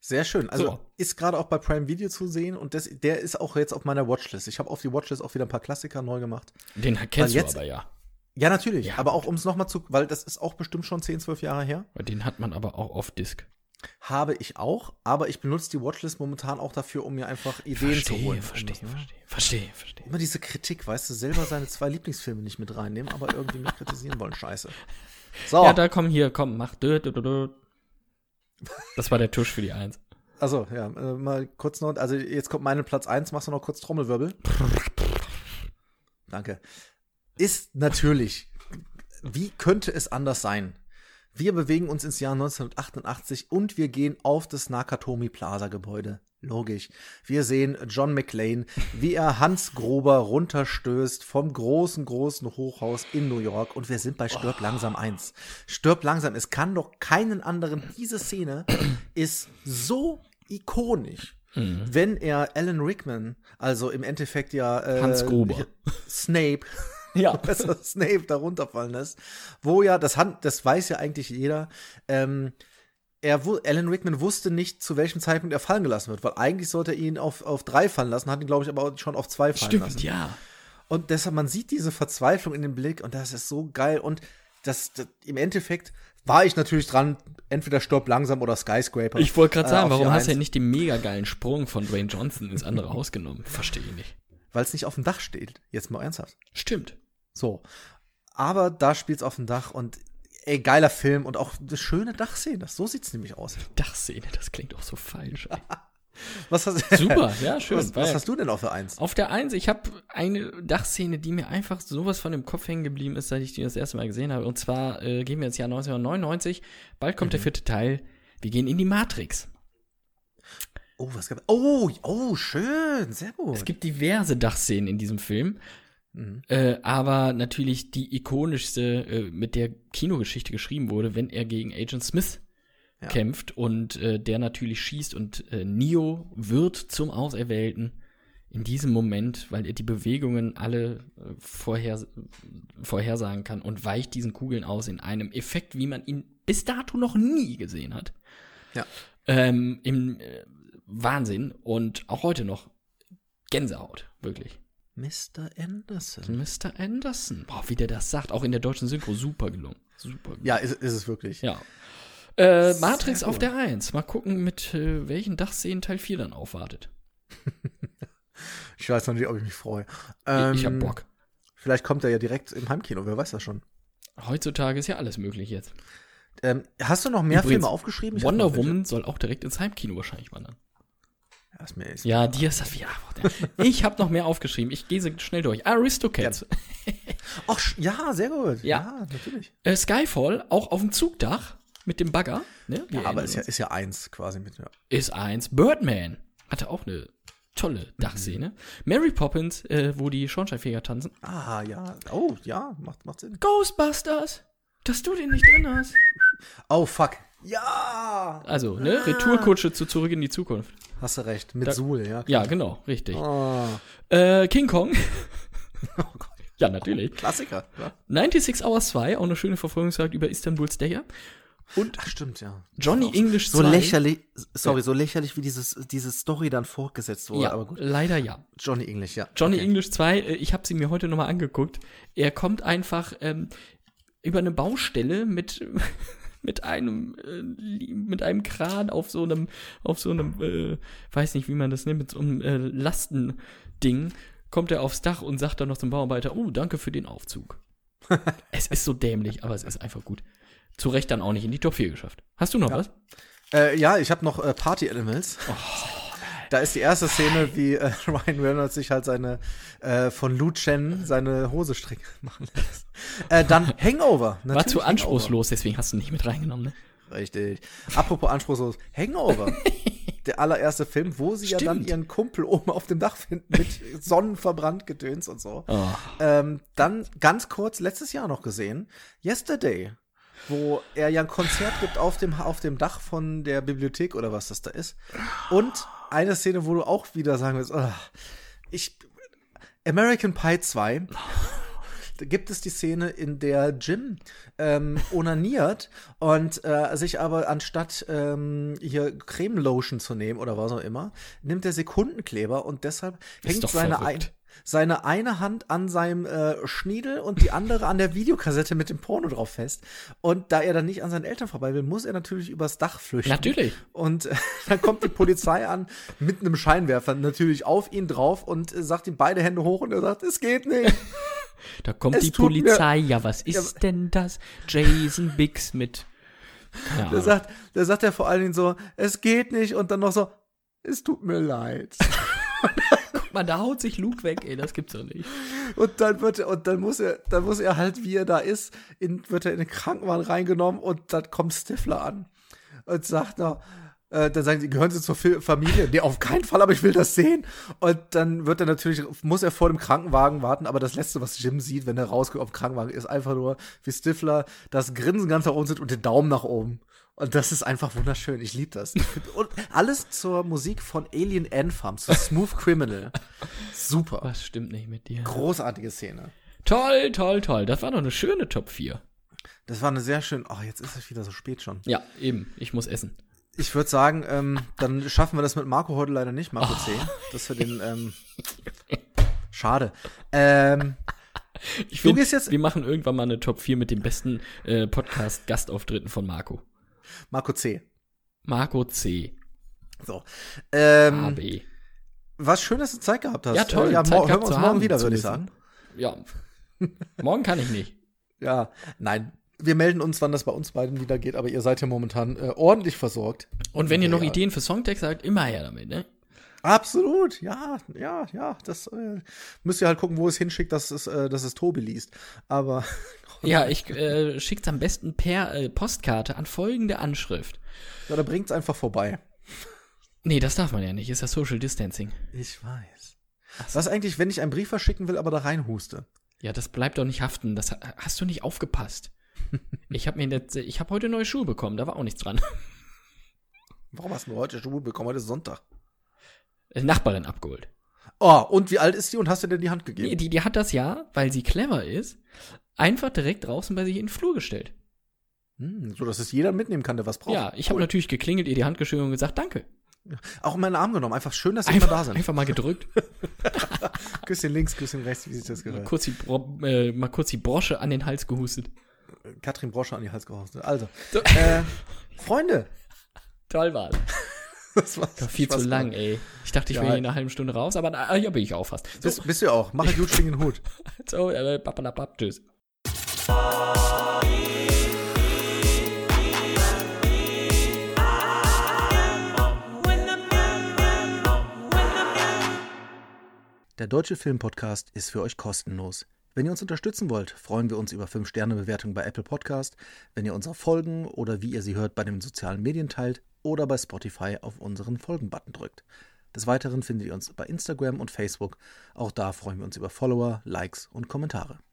Sehr schön. Also So. ist gerade auch bei Prime Video zu sehen und das, der ist auch jetzt auf meiner Watchlist. Ich habe auf die Watchlist auch wieder ein paar Klassiker neu gemacht. Den kennst Weil du jetzt- aber ja. Ja, natürlich. Ja. Aber auch um es nochmal zu, weil das ist auch bestimmt schon 10, 12 Jahre her. Den hat man aber auch auf Disc. Habe ich auch, aber ich benutze die Watchlist momentan auch dafür, um mir einfach Ideen zu holen. verstehe, das, ne? verstehe, verstehe, verstehe. Immer diese Kritik, weißt du, selber seine zwei Lieblingsfilme nicht mit reinnehmen, aber irgendwie mich kritisieren wollen. Scheiße. So, Ja, da komm hier, komm, mach. Das war der Tusch für die Eins. also ja, äh, mal kurz noch, also jetzt kommt meine Platz 1, machst du noch kurz Trommelwirbel? Danke. Ist natürlich, wie könnte es anders sein? Wir bewegen uns ins Jahr 1988 und wir gehen auf das Nakatomi Plaza Gebäude. Logisch. Wir sehen John McClane, wie er Hans Grober runterstößt vom großen, großen Hochhaus in New York und wir sind bei Stirb langsam eins. Stirb langsam. Es kann doch keinen anderen. Diese Szene ist so ikonisch. Wenn er Alan Rickman, also im Endeffekt ja äh, Hans Gruber. Snape, Ja. (laughs) Professor Snape da runterfallen lässt, wo ja, das, Han- das weiß ja eigentlich jeder, ähm, er, Alan Rickman wusste nicht, zu welchem Zeitpunkt er fallen gelassen wird, weil eigentlich sollte er ihn auf, auf drei fallen lassen, hat ihn, glaube ich, aber schon auf zwei fallen lassen. Stimmt, ja. Und deshalb, man sieht diese Verzweiflung in dem Blick und das ist so geil. Und das, das im Endeffekt war ich natürlich dran, entweder Stopp langsam oder Skyscraper. Ich wollte gerade äh, sagen, auf warum hast du ja nicht den mega geilen Sprung von Dwayne Johnson ins andere (laughs) Haus genommen? Verstehe ich nicht. Weil es nicht auf dem Dach steht. Jetzt mal ernsthaft. Stimmt. So. Aber da spielt's auf dem Dach und ey, geiler Film und auch eine schöne Dachszene. So sieht's nämlich aus. Dachszene, das klingt auch so falsch. (laughs) Was hast, Super, (laughs) ja, schön. was, was hast du denn auf der Eins? Auf der Eins, ich habe eine Dachszene, die mir einfach sowas von dem Kopf hängen geblieben ist, seit ich die das erste Mal gesehen habe. Und zwar äh, gehen wir ins Jahr 1999. Bald kommt der vierte Teil. Wir gehen in die Matrix. Oh, was gab Oh, oh, schön, sehr gut. Es gibt diverse Dachszenen in diesem Film. Äh, aber natürlich die ikonischste, äh, mit der Kinogeschichte geschrieben wurde, wenn er gegen Agent Smith Ja. kämpft und äh, der natürlich schießt und äh, Neo wird zum Auserwählten in diesem Moment, weil er die Bewegungen alle äh, vorher, vorhersagen kann und weicht diesen Kugeln aus in einem Effekt, wie man ihn bis dato noch nie gesehen hat. Ja. Ähm, Im äh, Wahnsinn und auch heute noch Gänsehaut, wirklich. Mr. Anderson. Mr. Anderson. Boah, wie der das sagt, auch in der deutschen Synchro, super gelungen. Super gelungen. Ja, ist, ist es wirklich. Ja. Äh, Matrix Sehr auf der 1. Mal gucken, mit äh, welchen Dachszenen Teil 4 dann aufwartet. (laughs) Ich weiß noch nicht, ob ich mich freue. ich hab Ähm, Bock. Vielleicht kommt er ja direkt im Heimkino, wer weiß das schon. Heutzutage ist ja alles möglich jetzt. Ähm, hast du noch mehr Übrigens, Filme aufgeschrieben? Ich Wonder welche. Woman soll auch direkt ins Heimkino wahrscheinlich wandern. Ja, ist mir, ist Ja, die ist das. Ja, ich habe noch mehr aufgeschrieben. Ich gehe schnell durch. Aristocats. Ach, ja, sehr gut. Ja. natürlich. Äh, Skyfall, auch auf dem Zugdach mit dem Bagger. Ne? Ja, aber ist ja, ist ja eins quasi mit. Ja. ist eins. Birdman hatte auch eine tolle Dachszene. Mary Poppins, äh, wo die Schornsteinfeger tanzen. Ah, ja. Oh, ja, macht, macht Sinn. Ghostbusters, dass du den nicht drin hast. Oh, fuck. Ja! Also, ne, Retourkutsche zu Zurück in die Zukunft. Hast du recht. Mit Da- Suhl, ja. Ja, genau, richtig. Oh, Äh, King Kong. (laughs) (laughs) ja, natürlich. Klassiker. Ja. 96 Hours 2, auch eine schöne Verfolgungsjagd über Istanbuls Dächer. Und Ach, stimmt, ja. Johnny English 2. So lächerlich, sorry, so lächerlich, wie dieses, diese Story dann fortgesetzt wurde, Ja, aber gut. leider ja. Johnny English, ja. Johnny okay. English 2, äh, ich habe sie mir heute nochmal angeguckt. Er kommt einfach ähm, über eine Baustelle mit mit einem äh, mit einem Kran auf so einem auf so einem äh, weiß nicht wie man das nennt mit so einem äh, Lastending kommt er aufs Dach und sagt dann noch zum Bauarbeiter oh danke für den Aufzug. (laughs) Es ist so dämlich aber es ist einfach gut. Zu Recht dann auch nicht in die Top 4 geschafft. Hast du noch was? Äh, ja, ich habe noch äh, Party Animals. Oh, Da ist die erste Szene, wie äh, (laughs) Ryan Reynolds sich halt seine äh, von Lu Chen seine Hose stricken (laughs) machen lässt. Äh, dann (laughs) Hangover. war Natürlich zu anspruchslos deswegen hast du nicht mit reingenommen ne Hangover. Richtig. Apropos anspruchslos. Hangover. Der allererste Film, wo sie ja dann Stimmt. ihren Kumpel oben auf dem Dach finden mit Sonnenverbrannt Gedöns und so. oh. Ähm, dann ganz kurz letztes Jahr noch gesehen, Yesterday, wo er ja ein Konzert gibt auf dem, auf dem Dach von der Bibliothek oder was das da ist. Und eine Szene, wo du auch wieder sagen willst, ah, ich, American Pie 2 da gibt es die Szene, in der Jim ähm, onaniert (laughs) und äh, sich aber anstatt ähm, hier Creme Lotion zu nehmen oder was auch immer, nimmt er Sekundenkleber und deshalb hängt seine, ein, seine eine Hand an seinem äh, Schniedel und die andere an der Videokassette mit dem Porno drauf fest. Und da er dann nicht an seinen Eltern vorbei will, muss er natürlich übers Dach flüchten. Natürlich. Und äh, (laughs) dann kommt die Polizei an mit einem Scheinwerfer natürlich auf ihn drauf und äh, sagt ihm beide Hände hoch und er sagt, es geht nicht. (laughs) Da kommt Es die Polizei. Ja, was ist denn das? Jason Biggs mit. Keine Da sagt, da sagt er vor allen Dingen so, es geht nicht und dann noch so, es tut mir leid. (laughs) Mal, da haut sich Luke weg, ey, das gibt's doch nicht. Und dann wird er, und dann muss er, dann muss er halt, wie er da ist, in, wird er in den Krankenwagen reingenommen und dann kommt Stifler an und sagt noch, äh, dann sagen sie, gehören Sie zur Familie? Nee, auf keinen Fall, aber ich will das sehen. Und dann wird er natürlich, muss er vor dem Krankenwagen warten, aber das Letzte, was Jim sieht, wenn er rauskommt auf dem Krankenwagen, ist einfach nur, wie Stifler das Grinsen ganz nach oben sitzt und den Daumen nach oben. Und das ist einfach wunderschön. Ich liebe das. Und alles zur Musik von Alien Anthem, zu Smooth Criminal. Super. Was stimmt nicht mit dir? Großartige Szene. Toll, toll, toll. Das war doch eine schöne Top 4. Das war eine sehr schön. Oh, jetzt ist es wieder so spät schon. Ja, eben. Ich muss essen. Ich würde sagen, ähm, dann schaffen wir das mit Marco heute leider nicht, Marco C. Dass wir den, ähm, schade. Ähm, Ich Du find, gehst jetzt- wir machen irgendwann mal eine Top 4 mit den besten äh, Podcast-Gastauftritten von Marco. Marco C. Marco C. So. Ähm, AB. was schön, dass du Zeit gehabt hast. Ja, toll. Äh, ja, Zeit hören wir uns morgen haben, wieder, würde ich sagen. Ja. Morgen kann ich nicht. (laughs) Ja, nein. Wir melden uns, wann das bei uns beiden wieder geht, aber ihr seid ja momentan äh, ordentlich versorgt. Und wenn ihr noch Ja. Ideen für Songtext habt, immer her damit, ne? Absolut, ja, ja, ja. Das äh, müsst ihr halt gucken, wo es hinschickt, dass es, äh, dass es Tobi liest. Aber (laughs) (laughs) Ja, ich äh, schickt's am besten per äh, Postkarte an folgende Anschrift. ja, da bringt's einfach vorbei. Nee, das darf man ja nicht. Ist ja Social Distancing. Ich weiß. Was eigentlich, wenn ich einen Brief verschicken will, aber da reinhuste? Ja, das bleibt doch nicht haften. Das ha- hast du nicht aufgepasst. (laughs) Ich habe mir jetzt, ich habe heute neue Schuhe bekommen, da war auch nichts dran. (laughs) Warum hast du heute Schuhe bekommen? Heute ist Sonntag. Äh, Nachbarin abgeholt. Oh, und wie alt ist die und hast du dir die Hand gegeben? Nee, die, die hat das ja, weil sie clever ist, einfach direkt draußen bei sich in den Flur gestellt. Hm, so, dass es jeder mitnehmen kann, der was braucht. Ja, ich habe natürlich geklingelt, ihr die Hand geschüttelt und gesagt, danke. Auch in meinen Arm genommen. Einfach schön, dass sie immer da sind. einfach mal gedrückt, (laughs) Küsschen links, Küsschen rechts, wie sich das gehört. kurz die, Bro äh, mal kurz die Brosche an den Hals gehustet. Katrin Brosche an die Hals gehostet. Also, So. äh, Freunde. Toll war (laughs) Das war Viel zu lang, ey. Ich dachte, ich Ja. wäre hier in einer halben Stunde raus, aber na, ja, bin ich auch fast. So, Bist, bist du auch. Mach (laughs) Jutschling in den Hut. so äh, papalapap, tschüss. Der Deutsche Filmpodcast ist für euch kostenlos. Wenn ihr uns unterstützen wollt, freuen wir uns über 5-Sterne-Bewertungen bei Apple Podcast, wenn ihr unsere Folgen oder wie ihr sie hört bei den sozialen Medien teilt oder bei Spotify auf unseren Folgen-Button drückt. Des Weiteren findet ihr uns bei Instagram und Facebook. Auch da freuen wir uns über Follower, Likes und Kommentare.